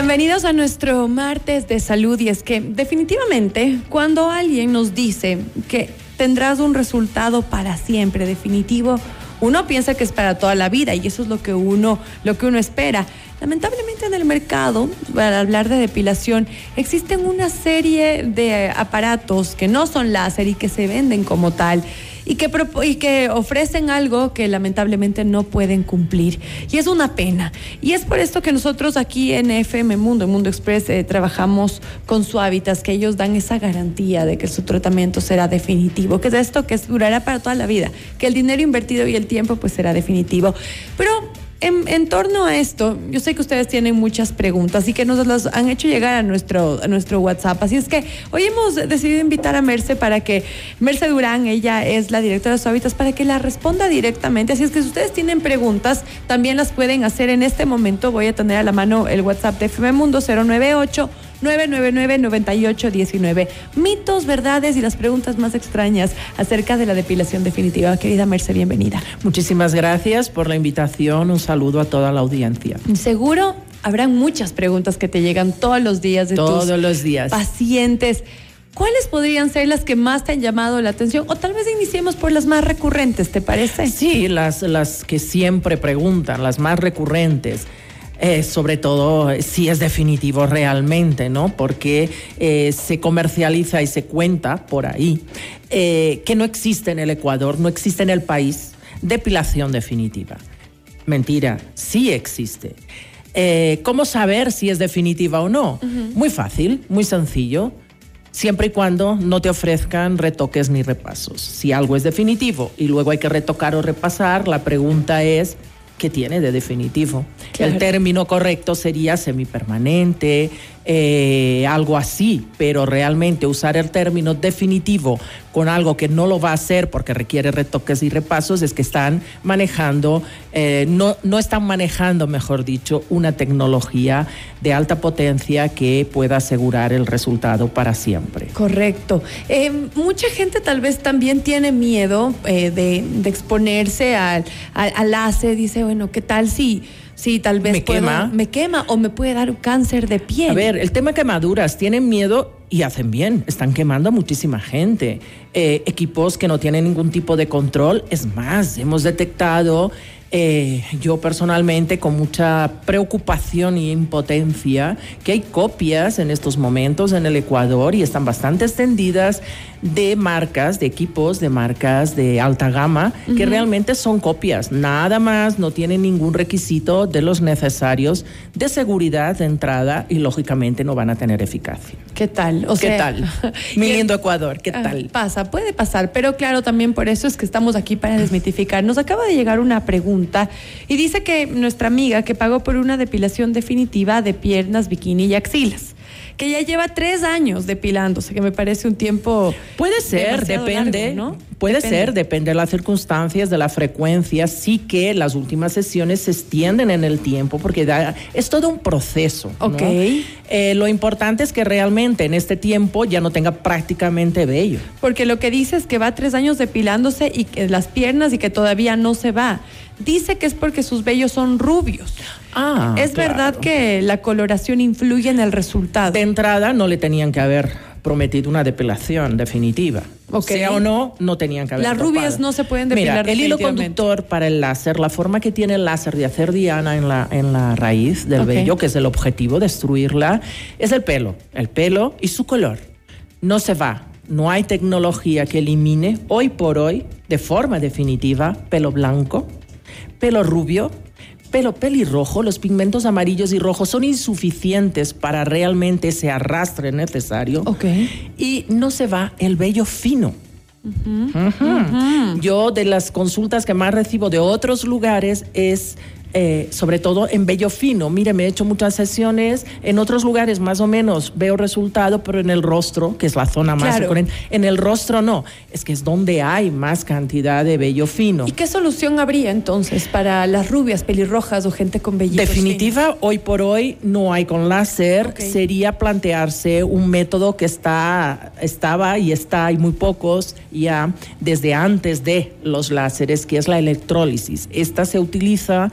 Bienvenidos a nuestro martes de salud y es que definitivamente cuando alguien nos dice que tendrás un resultado para siempre definitivo, uno piensa que es para toda la vida y eso es lo que uno lo que uno espera. Lamentablemente en el mercado, para hablar de depilación, existen una serie de aparatos que no son láser y que se venden como tal y que, ofrecen algo que lamentablemente no pueden cumplir. Y es una pena. Y es por esto que nosotros aquí en FM Mundo, en Mundo Express, eh, trabajamos con Suavitas, que ellos dan esa garantía de que su tratamiento será definitivo, que es esto que durará para toda la vida, que el dinero invertido y el tiempo pues será definitivo. Pero en, torno a esto, yo sé que ustedes tienen muchas preguntas y que nos las han hecho llegar a nuestro, a nuestro WhatsApp. Así es que hoy hemos decidido invitar a Merce para que, Merce Durán, ella es la directora de Suavitas, para que la responda directamente. Así es que si ustedes tienen preguntas, también las pueden hacer en este momento. Voy a tener a la mano el WhatsApp de FM Mundo 098 999-9819. Mitos, verdades y las preguntas más extrañas acerca de la depilación definitiva. Querida Merce, bienvenida. Muchísimas gracias por la invitación. Un saludo a toda la audiencia. Seguro habrán muchas preguntas que te llegan todos los días de todos los días. pacientes. ¿Cuáles podrían ser las que más te han llamado la atención? O tal vez iniciemos por las más recurrentes, ¿te parece? Sí, las, las que siempre preguntan, las más recurrentes. Eh, sobre todo si es definitivo realmente, ¿no? Porque eh, se comercializa y se cuenta por ahí eh, que no existe en el Ecuador, no existe en el país depilación definitiva. Mentira, sí existe. ¿Cómo saber si es definitiva o no? Muy fácil, muy sencillo siempre y cuando no te ofrezcan retoques ni repasos. Si algo es definitivo y luego hay que retocar o repasar, la pregunta es, ¿qué tiene de definitivo? El término correcto sería semipermanente, eh, algo así, pero realmente usar el término definitivo con algo que no lo va a hacer porque requiere retoques y repasos es que están manejando, eh, no, no están manejando, mejor dicho, una tecnología de alta potencia que pueda asegurar el resultado para siempre. Correcto. Eh, mucha gente tal vez también tiene miedo de, exponerse al, al, al láser, dice, bueno, ¿qué tal si Sí, tal vez me quema. Me quema o me puede dar un cáncer de piel. A ver, el tema quemaduras, tienen miedo y hacen bien, están quemando a muchísima gente. Eh, equipos que no tienen ningún tipo de control, es más, hemos detectado eh, yo personalmente con mucha preocupación y impotencia que hay copias en estos momentos en el Ecuador y están bastante extendidas de marcas, de equipos, de marcas de alta gama que realmente son copias, nada más, no tienen ningún requisito de los necesarios de seguridad de entrada y lógicamente no van a tener eficacia. ¿Qué tal? O ¿Qué tal? Mi lindo Ecuador, ¿qué ah, tal? Pasa, puede pasar, pero claro, también por eso es que estamos aquí para desmitificar. Nos acaba de llegar una pregunta y dice que nuestra amiga que pagó por una depilación definitiva de piernas, bikini y axilas que ya lleva tres años depilándose, que me parece un tiempo. Puede ser, depende. ¿no? Puede ser, depende de las circunstancias, de la frecuencia. Sí que las últimas sesiones se extienden en el tiempo porque es todo un proceso. Ok. Eh, lo importante es que realmente en este tiempo ya no tenga prácticamente vello. Porque lo que dice es que va tres años depilándose y que las piernas y que todavía no se va. Dice que es porque sus vellos son rubios. Ah, ¿Es verdad que la coloración influye en el resultado? De entrada no le tenían que haber prometido una depilación definitiva. Sea o no, no tenían que haber. Las rubias no se pueden depilar. Mira, el hilo conductor para el láser, la forma que tiene el láser de hacer diana en la, en la raíz del vello, que es el objetivo, destruirla, es el pelo. El pelo y su color. No se va. No hay tecnología que elimine hoy por hoy, de forma definitiva, pelo blanco, pelo rubio, pelo pelirrojo, los pigmentos amarillos y rojos son insuficientes para realmente ese arrastre necesario. Ok. Y no se va el vello fino. Yo de las consultas que más recibo de otros lugares es eh, sobre todo en vello fino. Mire, me he hecho muchas sesiones, en otros lugares más o menos veo resultado, pero en el rostro, que es la zona más claro. en el rostro no, es que es donde hay más cantidad de vello fino. ¿Y qué solución habría entonces para las rubias, pelirrojas o gente con vellitos Definitiva, hoy por hoy no hay con láser, sería plantearse un método que está, estaba y está, hay muy pocos ya desde antes de los láseres, que es la electrólisis. Esta se utiliza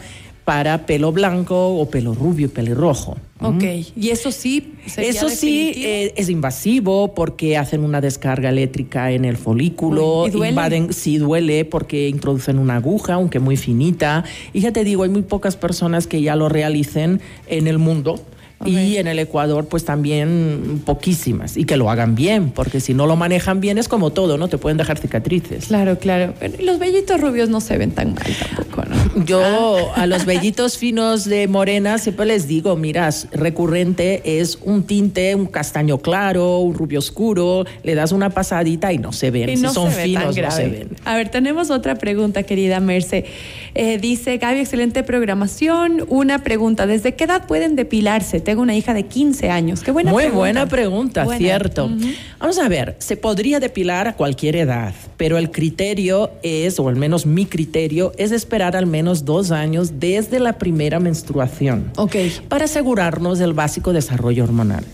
para pelo blanco o pelo rubio y pelirrojo. Ok, y eso sí. Eso sí eh, es invasivo porque hacen una descarga eléctrica en el folículo, ¿Y duele? invaden, sí duele porque introducen una aguja, aunque muy finita. Y ya te digo, hay muy pocas personas que ya lo realicen en el mundo. Y en el Ecuador, pues también poquísimas. Y que lo hagan bien, porque si no lo manejan bien es como todo, ¿no? Te pueden dejar cicatrices. Claro, claro. Los vellitos rubios no se ven tan mal tampoco, ¿no? Yo a los vellitos finos de morena siempre les digo, mira, recurrente es un tinte, un castaño claro, un rubio oscuro, le das una pasadita y no se ven. si son finos, no se ven. A ver, tenemos otra pregunta, querida Merce. Eh, dice Gaby, excelente programación. Una pregunta, ¿desde qué edad pueden depilarse? Tengo una hija de 15 años. Qué buena Muy pregunta. buena pregunta, cierto. Vamos a ver, se podría depilar a cualquier edad, pero el criterio es, o al menos mi criterio, es esperar al menos dos años desde la primera menstruación. Ok. Para asegurarnos del básico desarrollo hormonal.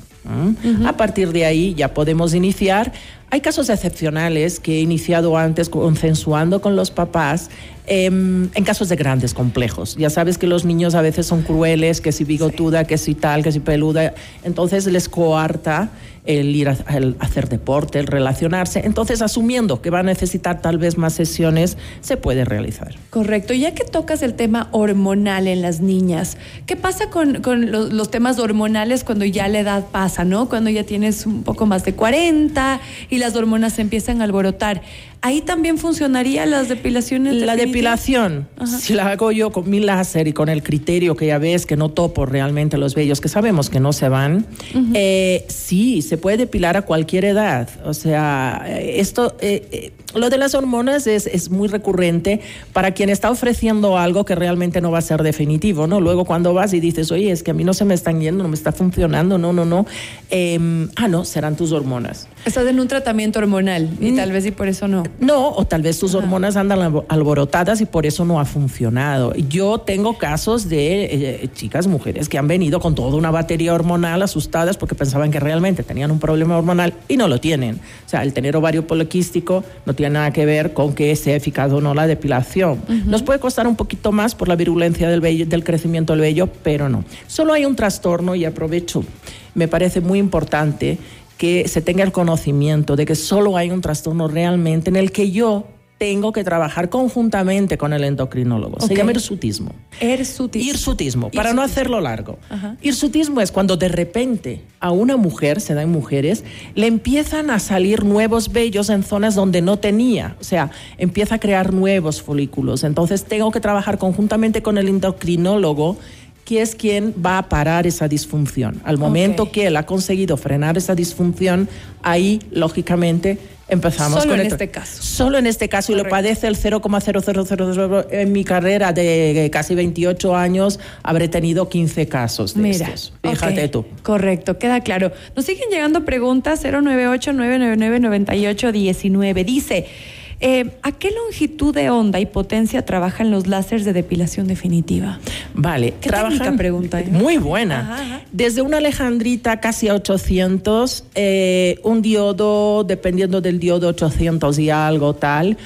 A partir de ahí ya podemos iniciar. Hay casos excepcionales que he iniciado antes consensuando con los papás em, en casos de grandes complejos. Ya sabes que los niños a veces son crueles, que si bigotuda, que si tal, que si peluda, entonces les coarta el ir a, hacer deporte, el relacionarse. Entonces, asumiendo que va a necesitar tal vez más sesiones, se puede realizar. Correcto. Ya que tocas el tema hormonal en las niñas, ¿qué pasa con, los, temas hormonales cuando ya la edad pasa, ¿no? Cuando ya tienes un poco más de 40 y las hormonas se empiezan a alborotar. Ahí también funcionaría las depilaciones. La depilación, si la hago yo con mi láser y con el criterio que ya ves que no topo realmente los vellos, que sabemos que no se van, eh, sí, se puede depilar a cualquier edad. O sea, esto, eh, eh, lo de las hormonas es, es, muy recurrente para quien está ofreciendo algo que realmente no va a ser definitivo, ¿no? Luego cuando vas y dices, oye, es que a mí no se me están yendo, no me está funcionando, no, no, no. Em, ah, no, serán tus hormonas. Estás en un tratamiento hormonal y mm. tal vez y por eso no. No, o tal vez tus hormonas andan alborotadas y por eso no ha funcionado. Yo tengo casos de eh, chicas, mujeres que han venido con toda una batería hormonal asustadas porque pensaban que realmente tenían un problema hormonal y no lo tienen. O sea, el tener ovario poliquístico no tiene nada que ver con que sea eficaz o no la depilación. Nos puede costar un poquito más por la virulencia del, del crecimiento del vello, pero no. Solo hay un trastorno y aprovecho. Me parece muy importante que se tenga el conocimiento de que solo hay un trastorno realmente en el que yo tengo que trabajar conjuntamente con el endocrinólogo. Se llama hirsutismo. Hirsutismo. Hirsutismo, para no hacerlo largo. Hirsutismo es cuando de repente a una mujer, se da en mujeres, le empiezan a salir nuevos vellos en zonas donde no tenía. O sea, empieza a crear nuevos folículos. Entonces tengo que trabajar conjuntamente con el endocrinólogo que es quien va a parar esa disfunción. Al momento que él ha conseguido frenar esa disfunción, ahí, lógicamente, empezamos Solo en este caso. Solo en este caso, y lo padece el 0,0000. En mi carrera de casi 28 años, habré tenido 15 casos de Mira, estos. Fíjate tú. Correcto, queda claro. Nos siguen llegando preguntas 098 999 9819. Dice. Eh, ¿A qué longitud de onda y potencia trabajan los láseres de depilación definitiva? Vale, ¿Qué trabajan, pregunta? Eh? Muy buena. Desde una alejandrita casi a 800, eh, un diodo, dependiendo del diodo 800 y algo tal,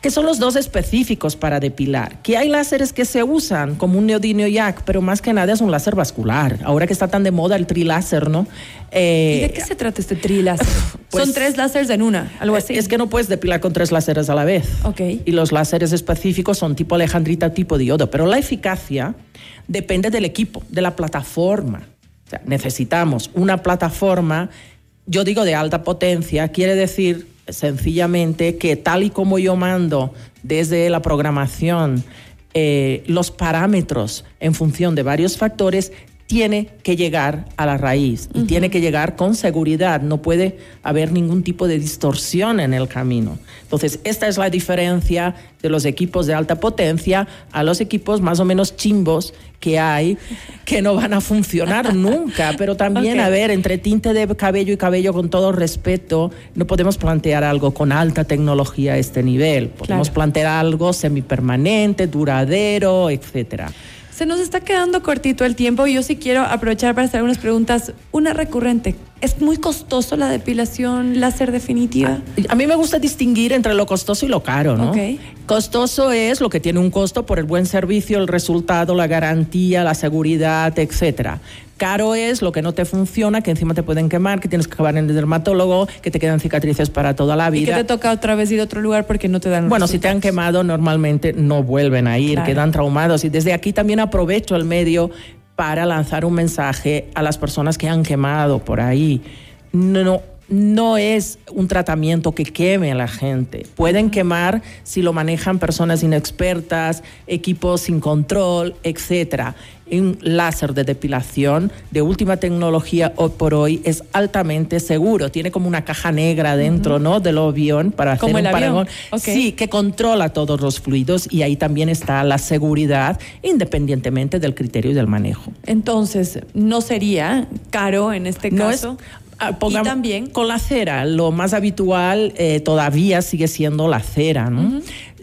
que son los dos específicos para depilar. Que hay láseres que se usan como un neodinio yak, pero más que nada es un láser vascular. Ahora que está tan de moda el triláser, ¿no? Eh, ¿Y de qué se trata este triláser? Pues son tres láseres en una, algo así. Es que no puedes depilar con tres láseres a la vez. Ok. Y los láseres específicos son tipo alejandrita, tipo diodo, pero la eficacia depende del equipo, de la plataforma. O sea, necesitamos una plataforma, yo digo de alta potencia, quiere decir sencillamente que tal y como yo mando desde la programación eh, los parámetros en función de varios factores, tiene que llegar a la raíz y tiene que llegar con seguridad. No puede haber ningún tipo de distorsión en el camino. Entonces, esta es la diferencia de los equipos de alta potencia a los equipos más o menos chimbos que hay que no van a funcionar nunca. Pero también, a ver, entre tinte de cabello y cabello, con todo respeto, no podemos plantear algo con alta tecnología a este nivel. Podemos plantear algo semipermanente, duradero, etcétera. Se nos está quedando cortito el tiempo y yo sí quiero aprovechar para hacer unas preguntas. Una recurrente, ¿Es muy costoso la depilación láser definitiva? A, a, mí me gusta distinguir entre lo costoso y lo caro, ¿no? Costoso es lo que tiene un costo por el buen servicio, el resultado, la garantía, la seguridad, etcétera. Caro es lo que no te funciona, que encima te pueden quemar, que tienes que acabar en el dermatólogo, que te quedan cicatrices para toda la vida. Y que te toca otra vez ir a otro lugar porque no te dan Bueno, si te han quemado, normalmente no vuelven a ir, Claro. quedan traumados. Y desde aquí también aprovecho el medio para lanzar un mensaje a las personas que han quemado por ahí. No, no es un tratamiento que queme a la gente. Pueden quemar si lo manejan personas inexpertas, equipos sin control, etcétera. Un láser de depilación de última tecnología hoy por hoy es altamente seguro. Tiene como una caja negra dentro, ¿no? Del avión para hacer un. Ok. Sí, que controla todos los fluidos y ahí también está la seguridad independientemente del criterio y del manejo. Entonces, no sería caro en este No es- caso. ah, y también con la cera, lo más habitual eh, todavía sigue siendo la cera, ¿no?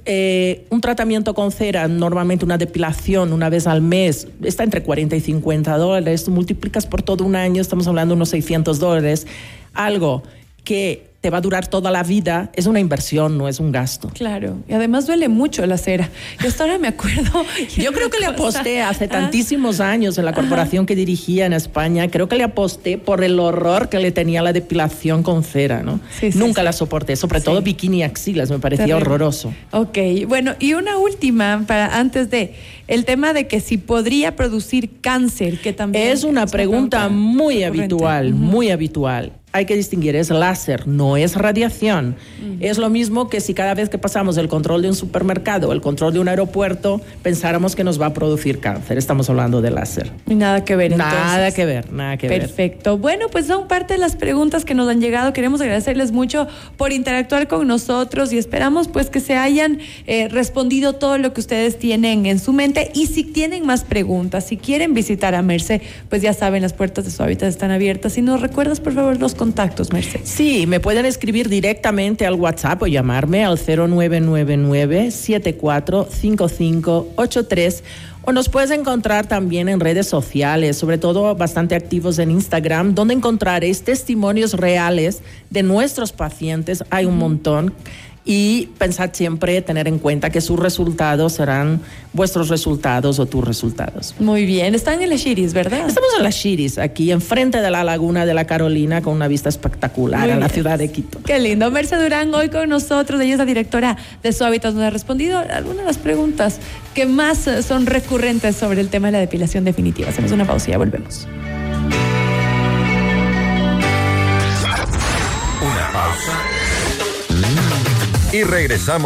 Eh, un tratamiento con cera, normalmente una depilación una vez al mes, está entre 40 y 50 dólares. Tú multiplicas por todo un año, estamos hablando de unos 600 dólares. Algo que te va a durar toda la vida es una inversión, no es un gasto. Claro, y además duele mucho la cera. Y hasta ahora me acuerdo. Yo creo que le aposté hace Ah, tantísimos años en la corporación que dirigía en España. Creo que le aposté por el horror que le tenía la depilación con cera, ¿no? Sí, sí, Nunca sí. la soporté, sobre todo bikini y axilas, me parecía Terrible. horroroso. Ok, bueno, y una última para antes de el tema de que si podría producir cáncer, que también Es una pregunta muy habitual, muy habitual. Hay que distinguir, es láser, no es radiación. Es lo mismo que si cada vez que pasamos el control de un supermercado o el control de un aeropuerto pensáramos que nos va a producir cáncer. Estamos hablando de láser. Nada que ver. Nada entonces. que ver, nada que ver. Perfecto. Bueno, pues son parte de las preguntas que nos han llegado. Queremos agradecerles mucho por interactuar con nosotros y esperamos pues que se hayan eh, respondido todo lo que ustedes tienen en su mente. Y si tienen más preguntas, si quieren visitar a Merce, pues ya saben, las puertas de su hábitat están abiertas. Y nos recuerdas, por favor, los contactos. Sí, me pueden escribir directamente al WhatsApp o llamarme al 0999-745583 o nos puedes encontrar también en redes sociales, sobre todo bastante activos en Instagram, donde encontraréis testimonios reales de nuestros pacientes. Hay un montón. Y pensad siempre, tener en cuenta que sus resultados serán vuestros resultados o tus resultados. Muy bien. Están en las Shiris, ¿verdad? Estamos en las Shiris, aquí enfrente de la laguna de la Carolina, con una vista espectacular Muy a la bien. ciudad de Quito. Qué lindo. Merce Durán hoy con nosotros. Ella es la directora de su hábitat. Nos ha respondido algunas de las preguntas que más eh, son recurrentes sobre el tema de la depilación definitiva. Hacemos una pausa y ya volvemos. Una pausa. Y regresamos.